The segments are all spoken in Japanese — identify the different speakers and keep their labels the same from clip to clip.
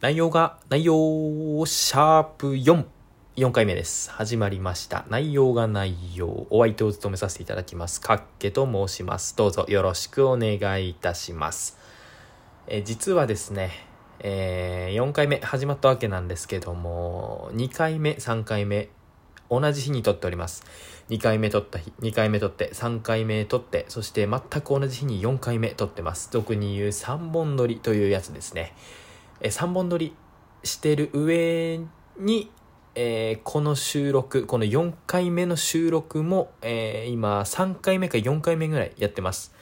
Speaker 1: 内容が、内容、シャープ4。4回目です。始まりました。内容が内容。お相手を務めさせていただきます。かっけと申します。どうぞよろしくお願いいたします。え実はですね、え4回目始まったわけなんですけども、2回目、3回目、同じ日に撮っております。2回目撮った日、2回目撮って、3回目撮って、そして全く同じ日に4回目撮ってます。俗に言う3本撮りというやつですね。え3本撮りしてる上に、えーこの収録、この4回目の収録も、えー今3回目か4回目ぐらいやってます。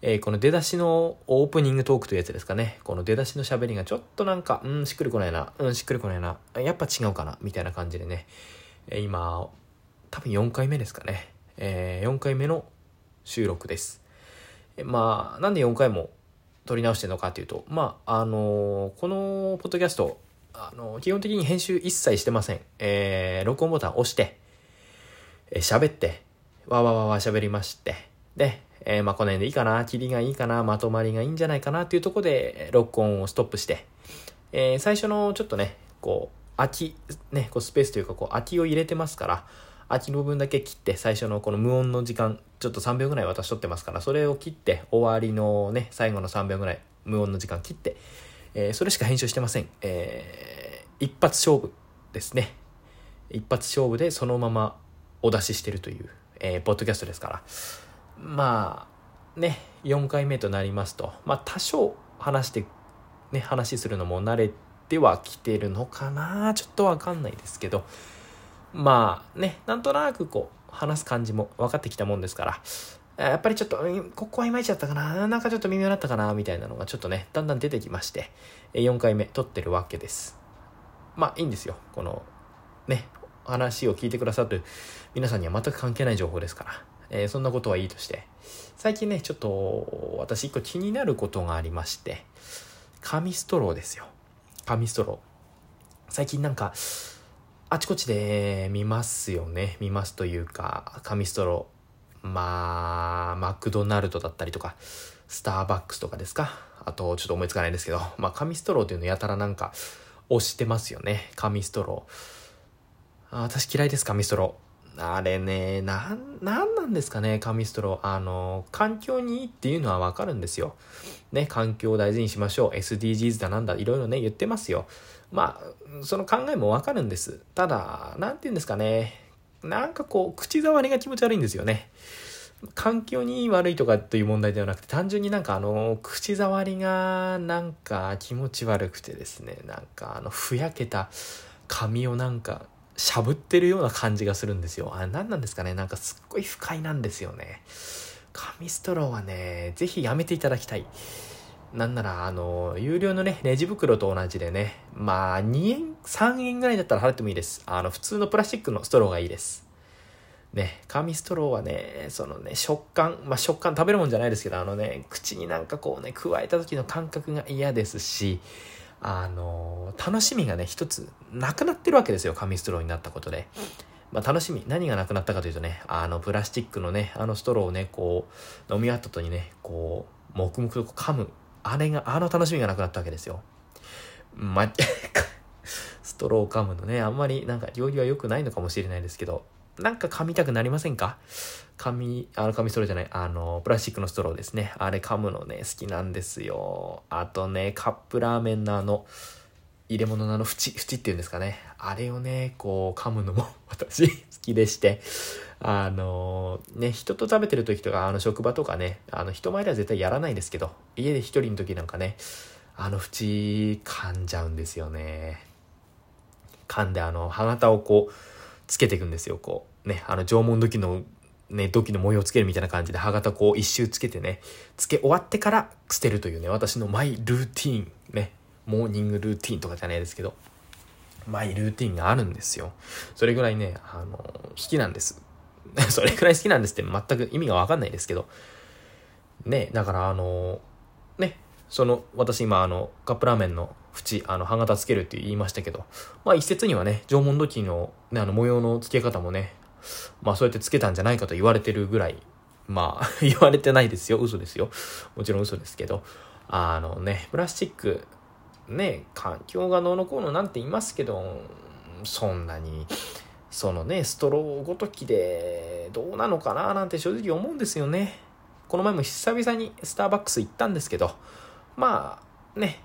Speaker 1: えーこの出だしのオープニングトークというやつですかね。この出だしの喋りがちょっとなんか、うん、しっくりこないな、うん、しっくりこないな、やっぱ違うかな、みたいな感じでね。え今、多分4回目ですかね。え4回目の収録です。えまあ、なんで4回も撮り直してるのかというと、まあ、あのこのポッドキャスト、あの基本的に編集一切してません。えー録音ボタン押して、えー喋って、わわわわ喋りまして、で、えーまあ、この辺でいいかな、切りがいいかな、まとまりがいいんじゃないかなっていうところで、録音をストップして、えー最初のちょっとね、こう、空き、ね、こうスペースというか、こう、空きを入れてますから、空きの部分だけ切って、最初のこの無音の時間、ちょっと3秒ぐらい私取ってますから、それを切って、終わりのね、最後の3秒ぐらい、無音の時間切って、えーそれしか編集してません。えー一発勝負ですね。一発勝負でそのままお出ししてるという、えーポッドキャストですから。まあ、ね、4回目となりますと、まあ多少話して、ね、話するのも慣れてはきてるのかなちょっとわかんないですけど、まあね、なんとなくこう、話す感じも分かってきたもんですから、やっぱりちょっと、ここはいまいちだったかななんかちょっと微妙だったかなみたいなのがちょっとね、だんだん出てきまして、4回目撮ってるわけです。まあいいんですよ。この、ね、話を聞いてくださる皆さんには全く関係ない情報ですから、えーそんなことはいいとして、最近ね、ちょっと私一個気になることがありまして、紙ストローですよ。紙ストロー。最近なんか、あちこちで見ますよね。見ますというか、紙ストロー。まあ、マクドナルドだったりとか、スターバックスとかですか。あと、ちょっと思いつかないんですけど、まあ、紙ストローというのやたらなんか、押してますよね。紙ストロー。あ私嫌いです、紙ストロー。あれね、なん、なんなんですかね、紙ストロー。あの、環境にいいっていうのはわかるんですよ。ね、環境を大事にしましょう。SDGs だなんだ、いろいろね、言ってますよ。まあ、その考えもわかるんです。ただ、なんて言うんですかね。なんかこう、口触りが気持ち悪いんですよね。環境に悪いとかという問題ではなくて、単純になんかあの、口触りがなんか気持ち悪くてですね、なんかあの、ふやけた髪をなんか、しゃぶってるような感じがするんですよ。あれ何なんですかねなんかすっごい不快なんですよね。紙ストローはね、ぜひやめていただきたい。なんなら、あの、有料のね、レジ袋と同じでね、まあ、2円、3円ぐらいだったら払ってもいいです。あの、普通のプラスチックのストローがいいです。ね、紙ストローはね、そのね、食感、まあ、食感食べるもんじゃないですけど、あのね、口になんかこうね、加えた時の感覚が嫌ですし、あの、楽しみがね、一つ、なくなってるわけですよ、紙ストローになったことで。まあ、楽しみ、何がなくなったかというとね、あの、プラスチックのね、あのストローをね、こう、飲み終わった後にね、こう、黙々と噛む、あれが、あの楽しみがなくなったわけですよ。ま、ストローを噛むのね、あんまりなんか料理は良くないのかもしれないですけど、なんか噛みたくなりませんか？紙、あの紙ストローじゃない、あの、プラスチックのストローですね。あれ噛むのね、好きなんですよ。あとね、カップラーメンのあの、入れ物のあの縁、縁っていうんですかね。あれをね、こう噛むのも 私好きでして、あのね、人と食べてる時とか、あの職場とかね、あの人前では絶対やらないですけど、家で一人の時なんかね、あの縁噛んじゃうんですよね。噛んであの歯型をこうつけていくんですよこうねあの縄文土器のね土器の模様をつけるみたいな感じで歯型こう一周つけてねつけ終わってから捨てるというね私のマイルーティーンねモーニングルーティーンとかじゃないですけどマイルーティーンがあるんですよ。それぐらいねあの好きなんです。それぐらい好きなんですって全く意味がわかんないですけど。ねだからあのねその私今あのカップラーメンの縁あの歯型つけるって言いましたけどまあ一説にはね縄文土器の,、ね、あの模様の付け方もねまあそうやってつけたんじゃないかと言われてるぐらいまあ 言われてないですよ。嘘ですよ。もちろん嘘ですけどあのねプラスチックね、環境がどうのこうのなんて言いますけど、そんなに、そのね、ストローごときでどうなのかななんて正直思うんですよね。この前も久々にスターバックス行ったんですけど、まあね、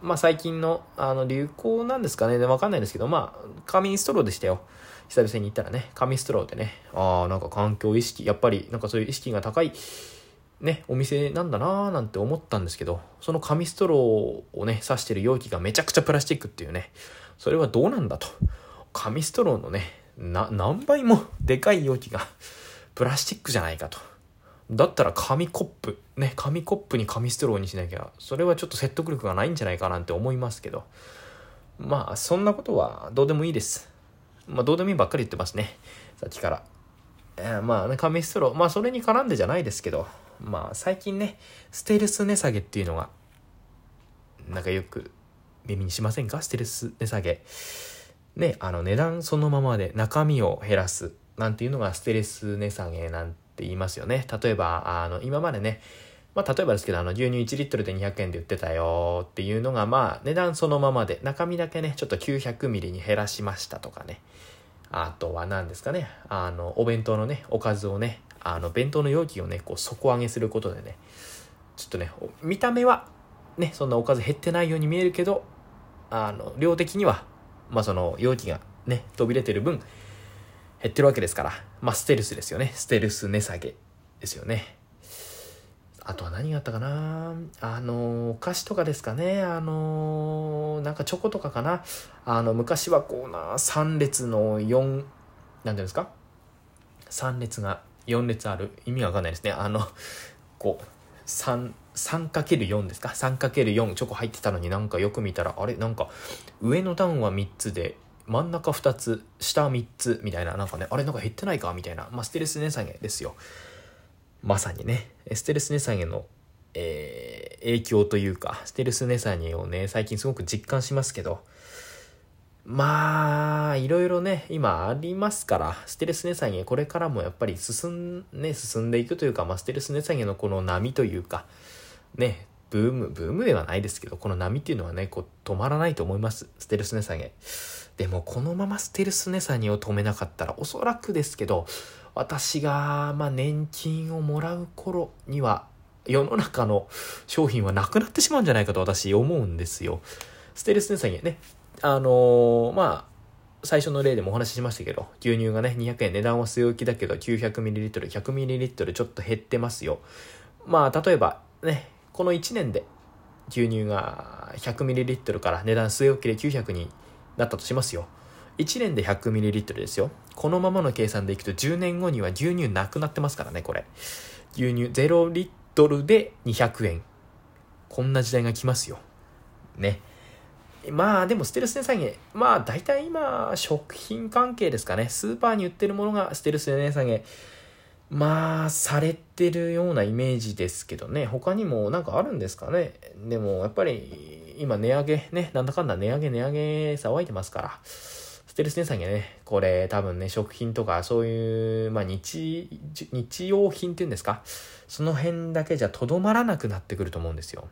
Speaker 1: まあ最近のあの流行なんですかね、でわかんないですけど、まあ紙ストローでしたよ。久々に行ったらね、紙ストローでね、ああ、なんか環境意識、やっぱりなんかそういう意識が高いね、お店なんだなーなんて思ったんですけど、その紙ストローをね、刺してる容器がめちゃくちゃプラスチックっていうね、それはどうなんだと。紙ストローのね、何倍もでかい容器がプラスチックじゃないかと。だったら紙コップ、ね、紙コップに紙ストローにしなきゃ、それはちょっと説得力がないんじゃないかなんて思いますけど、まあ、そんなことはどうでもいいです。まあ、どうでもいいばっかり言ってますね。さっきから。えー、まあね、紙ストロー、まあそれに絡んでじゃないですけど、まあ最近ね、ステルス値下げっていうのが、なんかよく耳にしませんか？ステルス値下げ。ね、あの値段そのままで中身を減らすなんていうのがステルス値下げなんて言いますよね。例えば、あの、今までね、まあ、例えばですけど、あの、牛乳1リットルで200円で売ってたよっていうのが、まあ、値段そのままで、中身だけね、ちょっと900ミリに減らしましたとかね。あとは何ですかね、あの、お弁当のね、おかずをね、あの弁当の容器をねこう底上げすることでねちょっとね見た目はねそんなおかず減ってないように見えるけどあの量的にはまあその容器がね飛び出てる分減ってるわけですからまあステルスですよねステルス値下げですよねあとは何があったかな？あの、お菓子とかですかね。あの、なんかチョコとかかな。あの、昔はこうな、3列の4、なんていうんですか ?3 列が4列ある。意味わかんないですね。あのこう 3×4 ですか？3×4 チョコ入ってたのになんかよく見たらあれ？なんか上の段は3つで真ん中2つ下3つみたいな。なんかねあれ？なんか減ってないか？みたいな。まあステルス値下げですよ。まさにね。ステルス値下げのえー、影響というかステルス値下げをね最近すごく実感しますけどまあ、いろいろね、今ありますから、ステルス値下げ、これからもやっぱり進ん、ね、進んでいくというか、まあ、ステルス値下げのこの波というか、ね、ブーム、ブームではないですけど、この波っていうのはね、こう、止まらないと思います。ステルス値下げ。でも、このままステルス値下げを止めなかったら、おそらくですけど、私が、まあ、年金をもらう頃には、世の中の商品はなくなってしまうんじゃないかと私思うんですよ。ステルス値下げね、あのー、まあ、最初の例でもお話ししましたけど、牛乳がね、200円値段は据え置きだけど、900ml、100ml ちょっと減ってますよ。まあ、例えばね、この1年で牛乳が 100ml から値段据え置きで900になったとしますよ。1年で 100ml ですよ。このままの計算でいくと10年後には牛乳なくなってますからね、これ。牛乳0リットルで200円。こんな時代が来ますよ。ね。まあでもステルス値下げ、まあ大体今食品関係ですかね。スーパーに売ってるものがステルス値下げ、まあされてるようなイメージですけどね。他にもなんかあるんですかね。でもやっぱり今値上げね、なんだかんだ値上げ値上げ騒いでますから。ステルス値下げね、これ多分ね、食品とかそういう、まあ日、日用品っていうんですか。その辺だけじゃとどまらなくなってくると思うんですよ。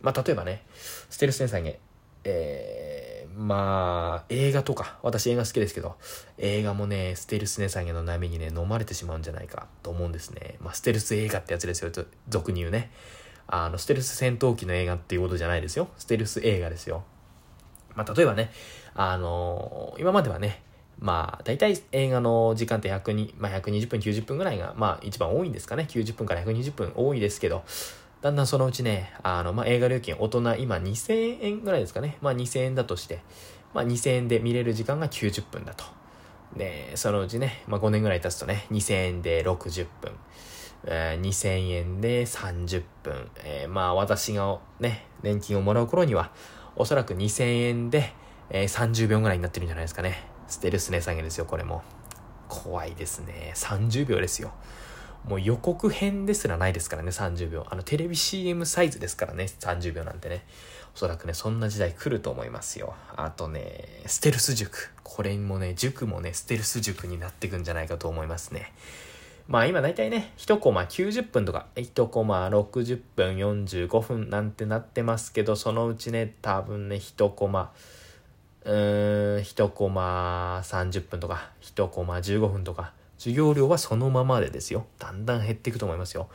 Speaker 1: まあ例えばね、ステルス値下げ、えー、まあ、映画とか、私映画好きですけど、映画もね、ステルス値下げの波にね、飲まれてしまうんじゃないかと思うんですね。まあ、ステルス映画ってやつですよ、俗に言うね。あの、ステルス戦闘機の映画っていうことじゃないですよ。ステルス映画ですよ。まあ、例えばね、あのー、今まではね、まあ、大体映画の時間って100まあ、120分、90分ぐらいが、まあ、一番多いんですかね。90分から120分多いですけど、だんだんそのうちね、あの、まあ、映画料金、大人今2000円ぐらいですかね。まあ、2000円だとして、まあ、2000円で見れる時間が90分だと。で、そのうちね、まあ、5年ぐらい経つとね、2000円で60分。えー、2000円で30分。えー、まあ、私がね、年金をもらう頃には、おそらく2000円で、えー、30秒ぐらいになってるんじゃないですかね。ステルス値下げですよ、これも。怖いですね。30秒ですよ。もう予告編ですらないですからね、30秒。あの、テレビ CM サイズですからね、30秒なんてね。おそらくね、そんな時代来ると思いますよ。あとね、ステルス塾。これもね、塾もね、ステルス塾になってくんじゃないかと思いますね。まあ今大体ね、1コマ90分とか、1コマ60分45分なんてなってますけど、そのうちね、多分ね、1コマ、うーん、1コマ30分とか、1コマ15分とか、授業料はそのままでですよ。だんだん減っていくと思いますよ。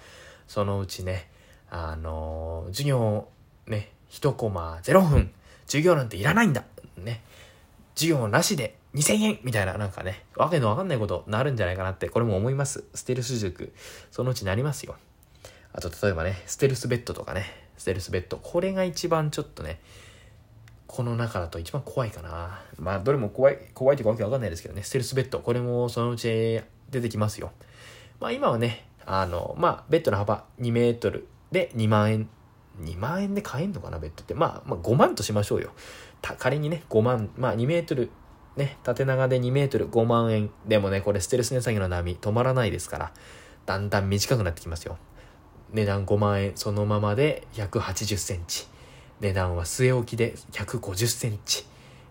Speaker 1: そのうちね、あのー、授業、ね、1コマ0分、授業なんていらないんだ。ね。授業なしで2000円みたいな、なんかね、わけのわかんないことになるんじゃないかなって、これも思います。ステルス塾。そのうちなりますよ。あと、例えばね、ステルスベッドとかね、ステルスベッド。これが一番ちょっとね、この中だと一番怖いかな。まあ、どれも怖い、怖いというかわけわかんないですけどね、ステルスベッド。これもそのうち出てきますよ。まあ、今はね、あの、まあ、ベッドの幅2メートルで2万円。2万円で買えんのかな、ベッドって。まあ、まあ、5万としましょうよ。仮にね、5万、まあ、2メートル、ね、縦長で2メートル5万円。でもね、これステルス値下げの波止まらないですから、だんだん短くなってきますよ。値段5万円そのままで180センチ。値段は据え置きで150センチ。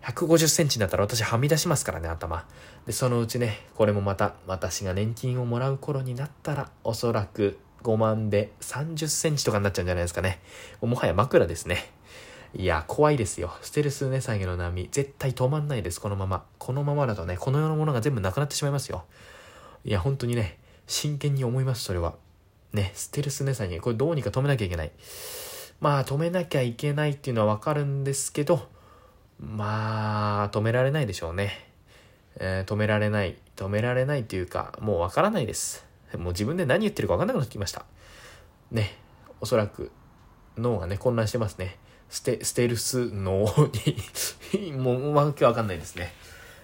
Speaker 1: 150センチだったら私はみ出しますからね、頭。で、そのうちね、これもまた、私が年金をもらう頃になったら、おそらく5万で30センチとかになっちゃうんじゃないですかね。もはや枕ですね。いや、怖いですよ。ステルス値下げの波、絶対止まんないです、このまま。このままだとね、この世のものが全部なくなってしまいますよ。いや、本当にね、真剣に思います、それは。ね、ステルス値下げ、これどうにか止めなきゃいけない。まあ、止めなきゃいけないっていうのはわかるんですけど、まあ、止められないでしょうね。えー、止められない。止められないっていうか、もうわからないです。もう自分で何言ってるかわかんなくなってきました。ね、おそらく脳がね、混乱してますね。ステ、ステルス脳にもうわけわかんないですね。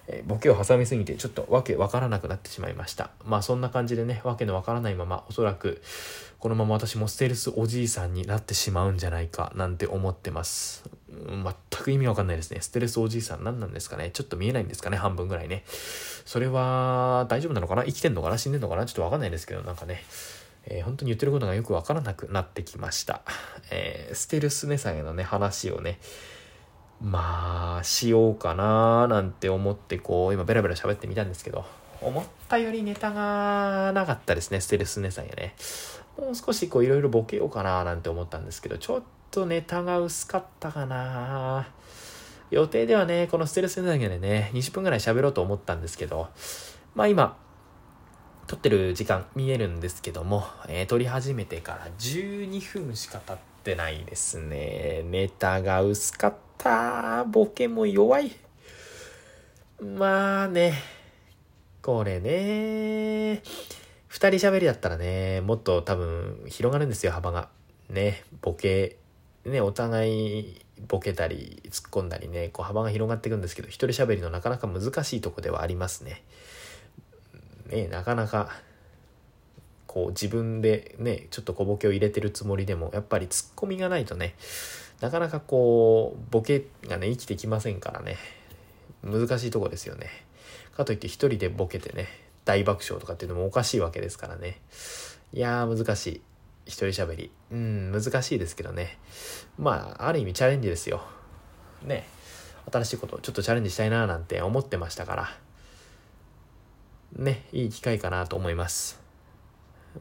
Speaker 1: えー、ボケを挟みすぎてちょっとわけわからなくなってしまいました。まあそんな感じでね、わけのわからないまま、おそらくこのまま私もステルスおじいさんになってしまうんじゃないかなんて思ってます。全く意味わかんないですね。ステルスおじいさん何なんですかねちょっと見えないんですかね半分ぐらいね。それは大丈夫なのかな？生きてんのかな？死んでんのかな？ちょっとわかんないですけど、なんかね、えー、本当に言ってることがよくわからなくなってきました。えー、ステルス値下げのね、話をね、まあ、しようかななんて思って、こう、今ベラベラ喋ってみたんですけど、思ったよりネタがなかったですね、ステルス値下げね。もう少しこういろいろボケようかななんて思ったんですけど、ちょっとネタが薄かったかな予定ではね、このステルス値下げでね、20分ぐらい喋ろうと思ったんですけど、まあ今、撮ってる時間見えるんですけども、えー、撮り始めてから12分しか経ってないですね。ネタが薄かった。ボケも弱い。まあね、これね、二人喋りだったらね、もっと多分広がるんですよ、幅が。ね、ボケ、ね、お互いボケたり突っ込んだりね、こう幅が広がっていくんですけど、一人喋りのなかなか難しいとこではありますね。ね、なかなかこう自分でねちょっと小ボケを入れてるつもりでもやっぱりツッコミがないとねなかなかこうボケがね生きてきませんからね。難しいとこですよね。かといって一人でボケてね大爆笑とかっていうのもおかしいわけですからね。いやー難しい。一人喋りうん難しいですけどねまあある意味チャレンジですよね新しいことちょっとチャレンジしたいななんて思ってましたからね、いい機会かなと思います。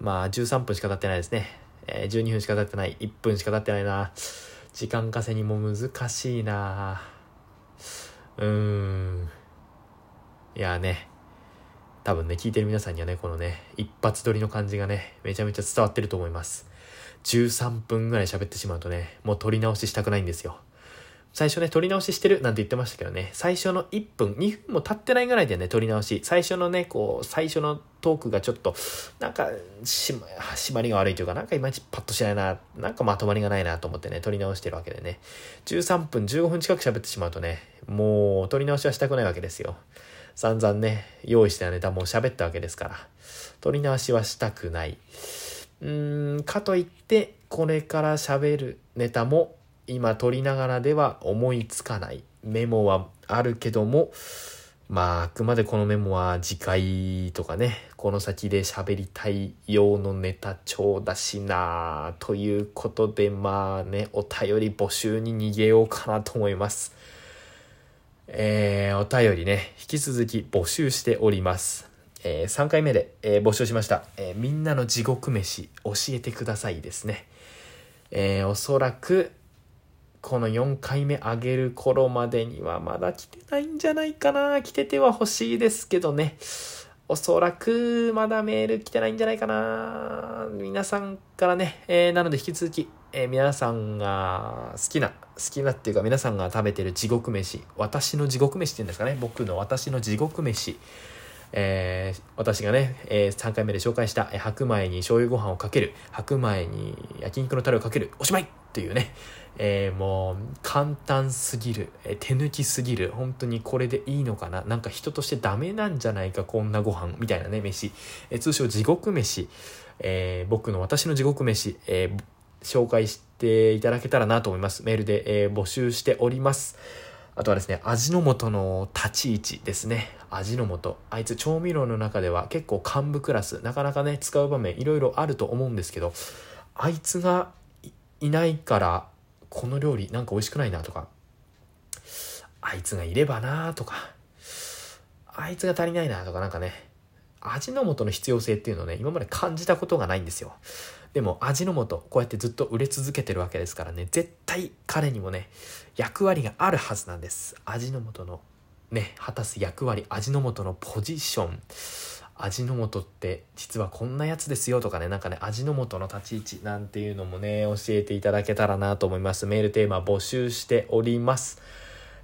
Speaker 1: まあ、13分しか経ってないですね。えー、12分しか経ってない。1分しか経ってないな。時間稼ぎも難しいな。うーん。いやね、多分ね、聞いてる皆さんにはね、このね、一発撮りの感じがね、めちゃめちゃ伝わってると思います。13分ぐらい喋ってしまうとね、もう撮り直ししたくないんですよ。最初ね、撮り直ししてるなんて言ってましたけどね、最初の1分、2分も経ってないぐらいでね、撮り直し。最初のね、こう、最初のトークがちょっと、なんか、しま、まりが悪いというか、なんかいまいちパッとしないな、なんかまとまりがないなと思ってね、撮り直してるわけでね。13分、15分近く喋ってしまうとね、もう、撮り直しはしたくないわけですよ。散々ね、用意したネタも喋ったわけですから、撮り直しはしたくない。うーん、かといって、これから喋るネタも今撮りながらでは思いつかないメモはあるけども、まあ、あくまでこのメモは次回とかね、この先で喋りたい用のネタ帳だしなということで、まあね、お便り募集に逃げようかなと思います。えー、お便りね、引き続き募集しております。えー、3回目で、えー、募集しました、え、みんなの地獄飯教えてくださいですね。え、おそらく、この4回目上げる頃までにはまだ来てないんじゃないかな。来てては欲しいですけどね。おそらくまだメール来てないんじゃないかな。皆さんからね、えー、なので引き続き、えー、皆さんが好きな、好きなっていうか皆さんが食べてる地獄飯、私の地獄飯っていうんですかね、僕の私の地獄飯、えー、私がね、えー、3回目で紹介した、え、白米に醤油ご飯をかける、白米に焼肉のタレをかける、おしまいっていうね、えー、もう簡単すぎる、えー、手抜きすぎる、本当にこれでいいのかな？なんか人としてダメなんじゃないか、こんなご飯みたいなね、飯。えー、通称地獄飯。えー、僕の私の地獄飯、えー、紹介していただけたらなと思います。メールで、えー、募集しております。あとはですね、味の素の立ち位置ですね。味の素。あいつ調味料の中では結構幹部クラス、なかなかね、使う場面いろいろあると思うんですけど、あいつがいないから、この料理なんか美味しくないなとか、あいつがいればなとか、あいつが足りないなとかなんかね、味の素の必要性っていうのをね、今まで感じたことがないんですよ。でも味の素、こうやってずっと売れ続けてるわけですからね、絶対彼にもね、役割があるはずなんです。味の素のね、果たす役割、味の素のポジション。味の素って実はこんなやつですよとかね、なんかね、味の素の立ち位置なんていうのもね、教えていただけたらなと思います。メールテーマ募集しております。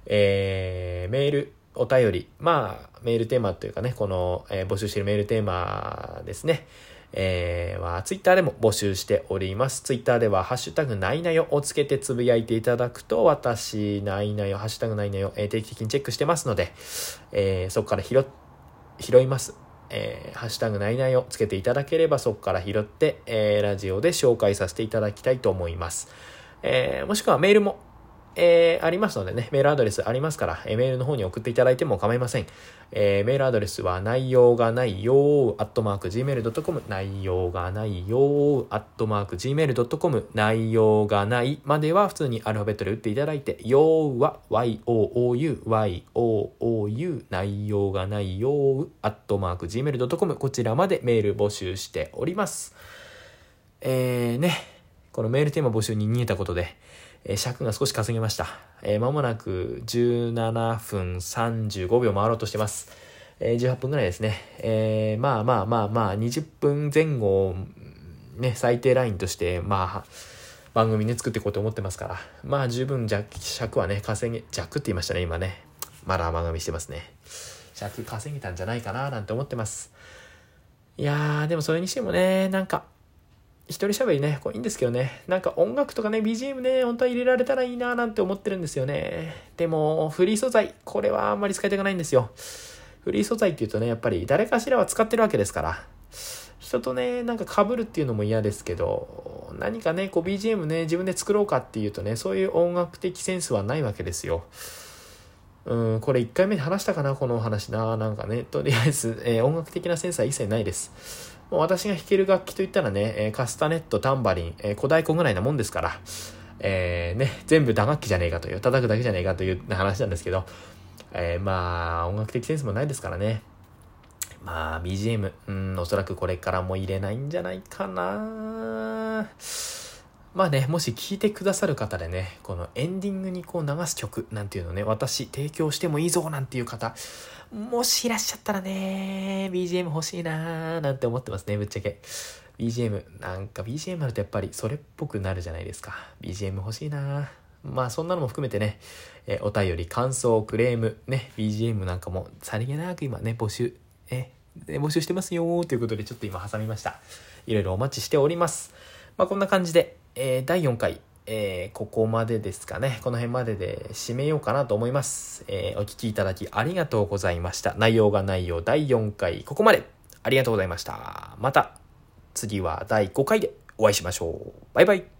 Speaker 1: えー、メール、お便り、まあ、メールテーマというかね、この、えー、募集しているメールテーマですね。えー、は、ツイッターでも募集しております。ツイッターでは、ハッシュタグないなよをつけてつぶやいていただくと、私、ないなよ、ハッシュタグないなよ、えー、定期的にチェックしてますので、えー、そこから拾、拾います。えー、ハッシュタグないないをつけていただければそこから拾って、えー、ラジオで紹介させていただきたいと思います。えー、もしくはメールもえー、ありますのでね、メールアドレスありますから、えー、メールの方に送っていただいても構いません。えー、メールアドレスは内容がないよアットマーク gmail.com 内容がないよアットマーク gmail.com 内容がないまでは普通にアルファベットで打っていただいて、ようは yoou yoou 内容がないよアットマーク gmail.com こちらまでメール募集しております。えーね、このメールテーマ募集に逃げたことで、えー、尺が少し稼げました。えー、間もなく17分35秒回ろうとしてます。えー、18分ぐらいですね。えー、まあまあまあまあ、20分前後ね、最低ラインとして、まあ、番組ね、作っていこうと思ってますから、まあ十分尺はね、稼げ、弱って言いましたね、今ね。まだ番組してますね。尺稼げたんじゃないかな、なんて思ってます。いやー、でもそれにしてもね、なんか、一人喋りね、こういいんですけどね、なんか音楽とかね、BGM ね、本当は入れられたらいいななんて思ってるんですよね。でも、フリー素材、これはあんまり使いたくないんですよ。フリー素材っていうとね、やっぱり誰かしらは使ってるわけですから、人とね、なんか被るっていうのも嫌ですけど、何かね、こう BGM ね、自分で作ろうかっていうとね、そういう音楽的センスはないわけですよ。うん、これ1回目で話したかな、このお話な。なんかね、とりあえず、えー、音楽的なセンスは一切ないです。もう私が弾ける楽器といったらね、えカスタネット、タンバリン、え小太鼓ぐらいなもんですから、えー、ね、全部打楽器じゃねえかという、叩くだけじゃねえかという話なんですけど、えー、まあ、音楽的センスもないですからね。まあ、BGM、うん、おそらくこれからも入れないんじゃないかなまあね、もし聴いてくださる方でね、このエンディングにこう流す曲なんていうのね、私提供してもいいぞなんていう方、もしいらっしゃったらね、BGM 欲しいなーなんて思ってますね、ぶっちゃけ。BGM、なんか BGM あるとやっぱりそれっぽくなるじゃないですか。BGM 欲しいなーまあそんなのも含めてね、えお便り、感想、クレーム、ね、BGM なんかもさりげなく今ね、募集、え、募集してますよーということでちょっと今挟みました。いろいろお待ちしております。まあこんな感じで、えー、第4回、えー、ここまでですかね。この辺までで締めようかなと思います。えー、お聴きいただきありがとうございました。内容が内容第4回、ここまでありがとうございました。また次は第5回でお会いしましょう。バイバイ。